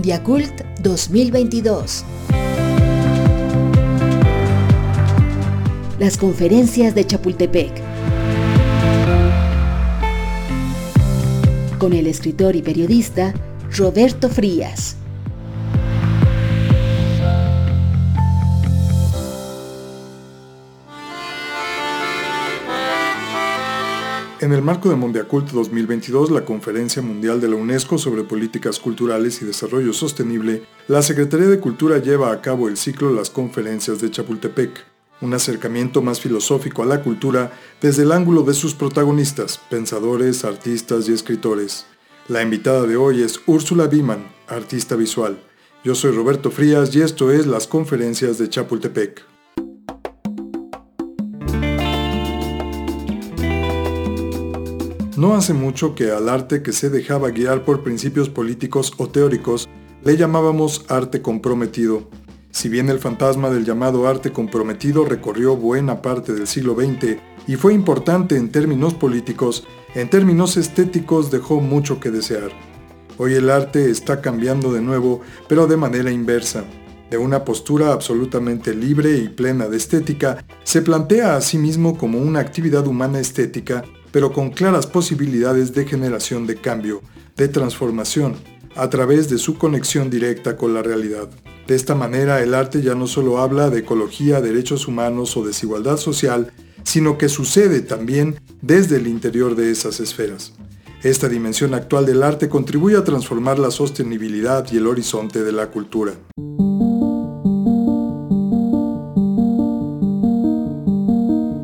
Mundiacult 2022. Las conferencias de Chapultepec. Con el escritor y periodista Roberto Frías. En el marco de Mondiacult 2022, la Conferencia Mundial de la UNESCO sobre Políticas Culturales y Desarrollo Sostenible, la Secretaría de Cultura lleva a cabo el ciclo Las Conferencias de Chapultepec, un acercamiento más filosófico a la cultura desde el ángulo de sus protagonistas, pensadores, artistas y escritores. La invitada de hoy es Úrsula Biman, artista visual. Yo soy Roberto Frías y esto es Las Conferencias de Chapultepec. No hace mucho que al arte que se dejaba guiar por principios políticos o teóricos le llamábamos arte comprometido. Si bien el fantasma del llamado arte comprometido recorrió buena parte del siglo XX y fue importante en términos políticos, en términos estéticos dejó mucho que desear. Hoy el arte está cambiando de nuevo, pero de manera inversa. De una postura absolutamente libre y plena de estética, se plantea a sí mismo como una actividad humana estética pero con claras posibilidades de generación de cambio, de transformación, a través de su conexión directa con la realidad. De esta manera, el arte ya no solo habla de ecología, derechos humanos o desigualdad social, sino que sucede también desde el interior de esas esferas. Esta dimensión actual del arte contribuye a transformar la sostenibilidad y el horizonte de la cultura.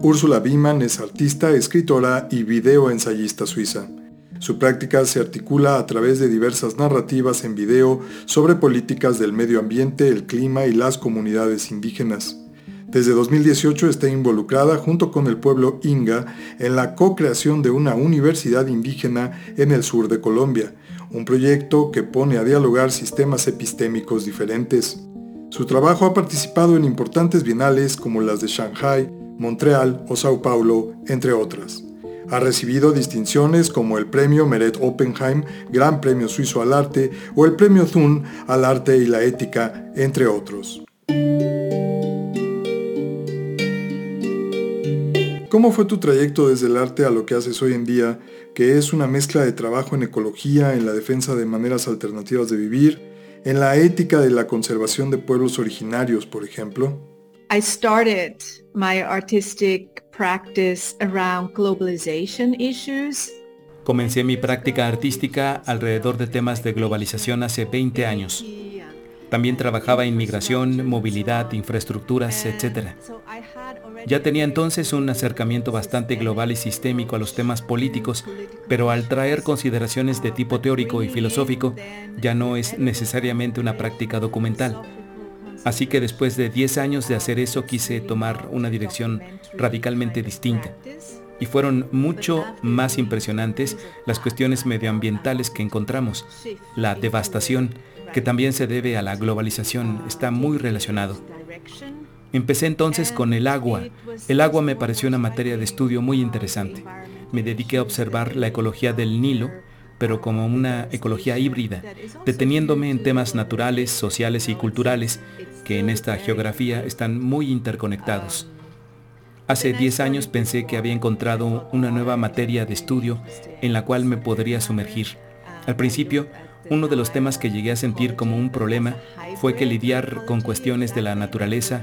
Úrsula Biman es artista, escritora y videoensayista suiza. Su práctica se articula a través de diversas narrativas en video sobre políticas del medio ambiente, el clima y las comunidades indígenas. Desde 2018 está involucrada junto con el pueblo Inga en la co-creación de una universidad indígena en el sur de Colombia, un proyecto que pone a dialogar sistemas epistémicos diferentes. Su trabajo ha participado en importantes bienales como las de Shanghai, Montreal o Sao Paulo, entre otras. Ha recibido distinciones como el Premio Meret Oppenheim, Gran Premio Suizo al Arte o el Premio Thun al Arte y la Ética, entre otros. ¿Cómo fue tu trayecto desde el arte a lo que haces hoy en día, que es una mezcla de trabajo en ecología, en la defensa de maneras alternativas de vivir, en la ética de la conservación de pueblos originarios, por ejemplo? I started my artistic practice around globalization issues. Comencé mi práctica artística alrededor de temas de globalización hace 20 años. También trabajaba en migración, movilidad, infraestructuras, etc. Ya tenía entonces un acercamiento bastante global y sistémico a los temas políticos, pero al traer consideraciones de tipo teórico y filosófico, ya no es necesariamente una práctica documental Así que después de 10 años de hacer eso quise tomar una dirección radicalmente distinta. Y fueron mucho más impresionantes las cuestiones medioambientales que encontramos. La devastación, que también se debe a la globalización, está muy relacionado. Empecé entonces con el agua. El agua me pareció una materia de estudio muy interesante. Me dediqué a observar la ecología del Nilo, pero como una ecología híbrida, deteniéndome en temas naturales, sociales y culturales que en esta geografía están muy interconectados. Hace 10 años pensé que había encontrado una nueva materia de estudio en la cual me podría sumergir. Al principio, uno de los temas que llegué a sentir como un problema fue que lidiar con cuestiones de la naturaleza,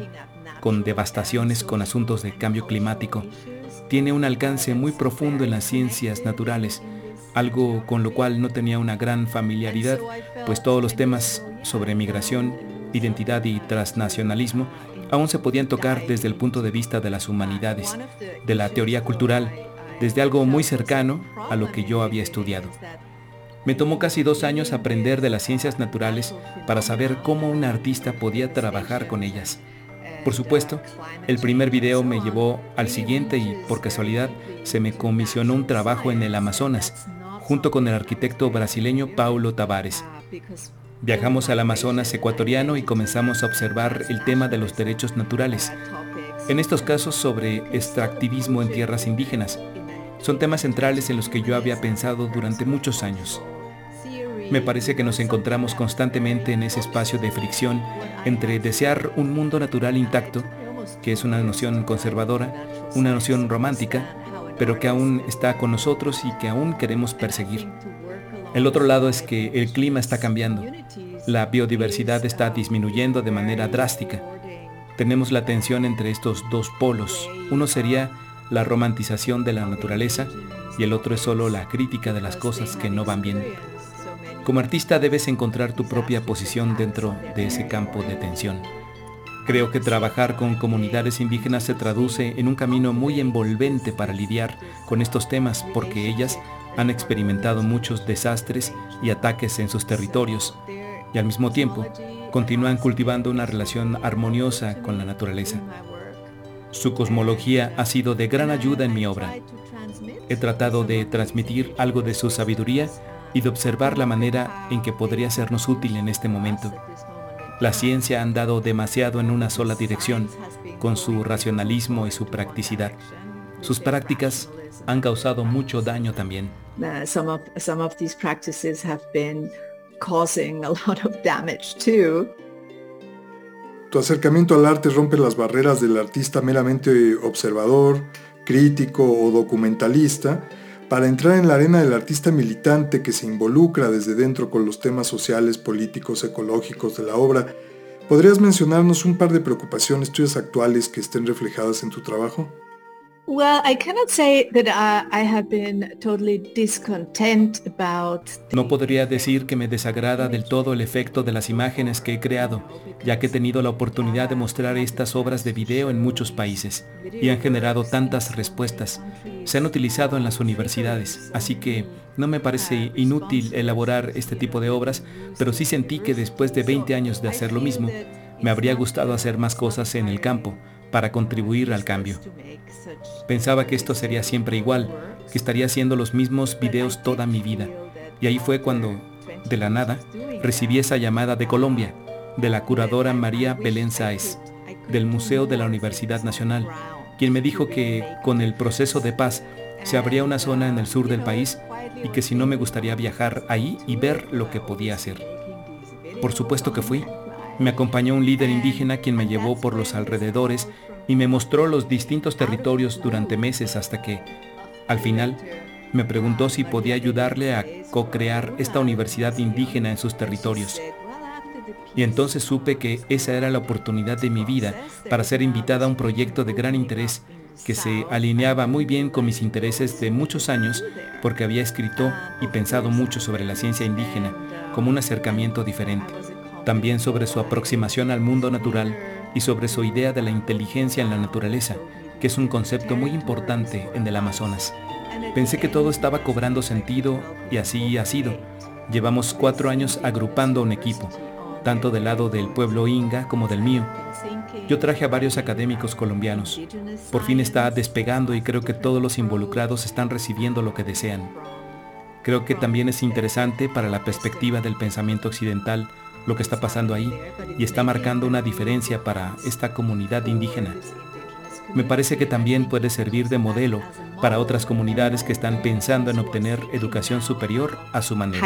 con devastaciones, con asuntos de cambio climático, tiene un alcance muy profundo en las ciencias naturales, algo con lo cual no tenía una gran familiaridad, pues todos los temas sobre migración, identidad y transnacionalismo aún se podían tocar desde el punto de vista de las humanidades, de la teoría cultural, desde algo muy cercano a lo que yo había estudiado. Me tomó casi dos años aprender de las ciencias naturales para saber cómo un artista podía trabajar con ellas. Por supuesto, el primer video me llevó al siguiente y por casualidad se me comisionó un trabajo en el Amazonas, junto con el arquitecto brasileño Paulo Tavares. Viajamos al Amazonas ecuatoriano y comenzamos a observar el tema de los derechos naturales, en estos casos sobre extractivismo en tierras indígenas. Son temas centrales en los que yo había pensado durante muchos años. Me parece que nos encontramos constantemente en ese espacio de fricción entre desear un mundo natural intacto, que es una noción conservadora, una noción romántica, pero que aún está con nosotros y que aún queremos perseguir. El otro lado es que el clima está cambiando. La biodiversidad está disminuyendo de manera drástica. Tenemos la tensión entre estos dos polos. Uno sería la romantización de la naturaleza y el otro es solo la crítica de las cosas que no van bien. Como artista debes encontrar tu propia posición dentro de ese campo de tensión. Creo que trabajar con comunidades indígenas se traduce en un camino muy envolvente para lidiar con estos temas porque ellas han experimentado muchos desastres y ataques en sus territorios y al mismo tiempo continúan cultivando una relación armoniosa con la naturaleza. Su cosmología ha sido de gran ayuda en mi obra. He tratado de transmitir algo de su sabiduría y de observar la manera en que podría sernos útil en este momento. La ciencia ha andado demasiado en una sola dirección, con su racionalismo y su practicidad. Sus prácticas han causado mucho daño también. Tu acercamiento al arte rompe las barreras del artista meramente observador, crítico o documentalista para entrar en la arena del artista militante que se involucra desde dentro con los temas sociales, políticos, ecológicos de la obra, ¿podrías mencionarnos un par de preocupaciones tuyas actuales que estén reflejadas en tu trabajo? No podría decir que me desagrada del todo el efecto de las imágenes que he creado, ya que he tenido la oportunidad de mostrar estas obras de video en muchos países y han generado tantas respuestas. Se han utilizado en las universidades, así que no me parece inútil elaborar este tipo de obras, pero sí sentí que después de 20 años de hacer lo mismo, me habría gustado hacer más cosas en el campo para contribuir al cambio. Pensaba que esto sería siempre igual, que estaría haciendo los mismos videos toda mi vida. Y ahí fue cuando, de la nada, recibí esa llamada de Colombia, de la curadora María Belén Sáez, del Museo de la Universidad Nacional, quien me dijo que con el proceso de paz se abría una zona en el sur del país y que si no me gustaría viajar ahí y ver lo que podía hacer. Por supuesto que fui. Me acompañó un líder indígena quien me llevó por los alrededores y me mostró los distintos territorios durante meses hasta que, al final, me preguntó si podía ayudarle a co-crear esta universidad indígena en sus territorios. Y entonces supe que esa era la oportunidad de mi vida para ser invitada a un proyecto de gran interés que se alineaba muy bien con mis intereses de muchos años porque había escrito y pensado mucho sobre la ciencia indígena como un acercamiento diferente también sobre su aproximación al mundo natural y sobre su idea de la inteligencia en la naturaleza, que es un concepto muy importante en el Amazonas. Pensé que todo estaba cobrando sentido y así ha sido. Llevamos cuatro años agrupando un equipo, tanto del lado del pueblo inga como del mío. Yo traje a varios académicos colombianos. Por fin está despegando y creo que todos los involucrados están recibiendo lo que desean. Creo que también es interesante para la perspectiva del pensamiento occidental lo que está pasando ahí y está marcando una diferencia para esta comunidad indígena. Me parece que también puede servir de modelo para otras comunidades que están pensando en obtener educación superior a su manera.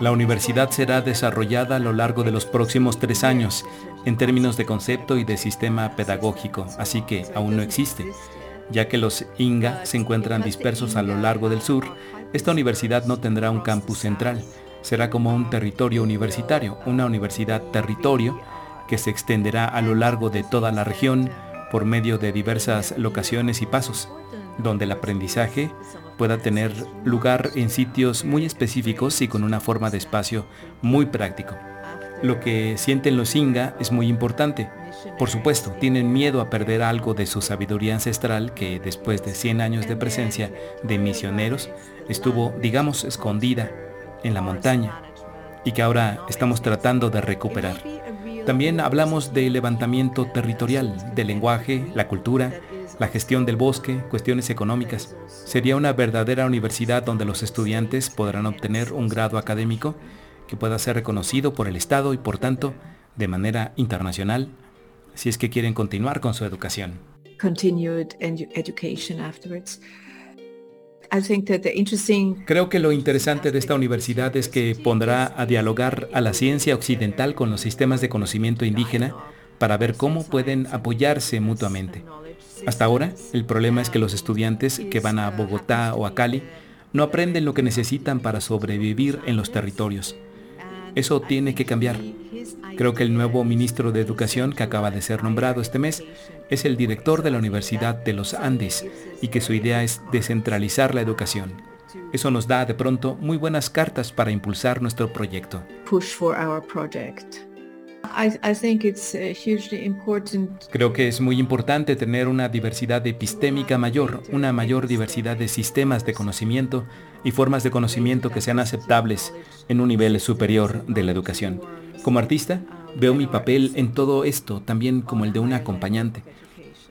La universidad será desarrollada a lo largo de los próximos tres años en términos de concepto y de sistema pedagógico, así que aún no existe, ya que los Inga se encuentran dispersos a lo largo del sur esta universidad no tendrá un campus central, será como un territorio universitario, una universidad territorio que se extenderá a lo largo de toda la región por medio de diversas locaciones y pasos, donde el aprendizaje pueda tener lugar en sitios muy específicos y con una forma de espacio muy práctico. Lo que sienten los Inga es muy importante. Por supuesto, tienen miedo a perder algo de su sabiduría ancestral que después de 100 años de presencia de misioneros estuvo, digamos, escondida en la montaña y que ahora estamos tratando de recuperar. También hablamos de levantamiento territorial, del lenguaje, la cultura, la gestión del bosque, cuestiones económicas. Sería una verdadera universidad donde los estudiantes podrán obtener un grado académico que pueda ser reconocido por el Estado y por tanto de manera internacional si es que quieren continuar con su educación. Creo que lo interesante de esta universidad es que pondrá a dialogar a la ciencia occidental con los sistemas de conocimiento indígena para ver cómo pueden apoyarse mutuamente. Hasta ahora, el problema es que los estudiantes que van a Bogotá o a Cali no aprenden lo que necesitan para sobrevivir en los territorios. Eso tiene que cambiar. Creo que el nuevo ministro de Educación que acaba de ser nombrado este mes es el director de la Universidad de los Andes y que su idea es descentralizar la educación. Eso nos da de pronto muy buenas cartas para impulsar nuestro proyecto. Creo que es muy importante tener una diversidad epistémica mayor, una mayor diversidad de sistemas de conocimiento y formas de conocimiento que sean aceptables en un nivel superior de la educación. Como artista, veo mi papel en todo esto también como el de un acompañante.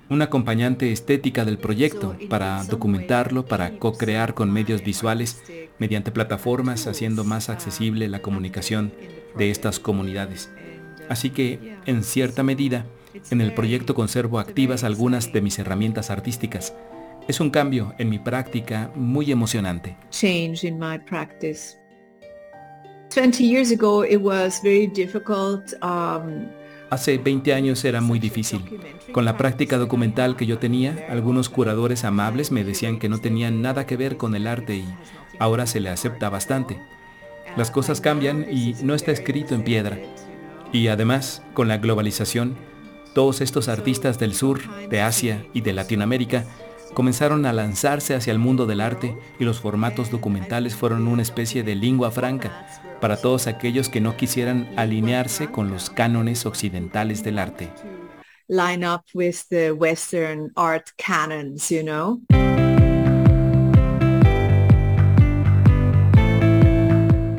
Un acompañante estética del proyecto para documentarlo, para co-crear con medios visuales mediante plataformas haciendo más accesible la comunicación de estas comunidades. Así que, en cierta medida, en el proyecto conservo activas algunas de mis herramientas artísticas. Es un cambio en mi práctica muy emocionante. Change in my practice. 20 years ago it was very difficult um, Hace 20 años era muy difícil. Con la práctica documental que yo tenía, algunos curadores amables me decían que no tenían nada que ver con el arte y ahora se le acepta bastante. Las cosas cambian y no está escrito en piedra. Y además, con la globalización, todos estos artistas del sur, de Asia y de Latinoamérica comenzaron a lanzarse hacia el mundo del arte y los formatos documentales fueron una especie de lengua franca para todos aquellos que no quisieran alinearse con los cánones occidentales del arte. Line up with the Western art canons, you know.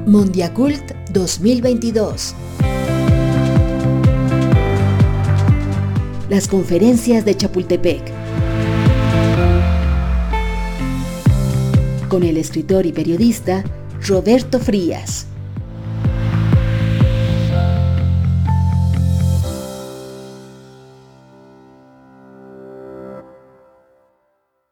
Mondiacult 2022. Las conferencias de Chapultepec. Con el escritor y periodista Roberto Frías.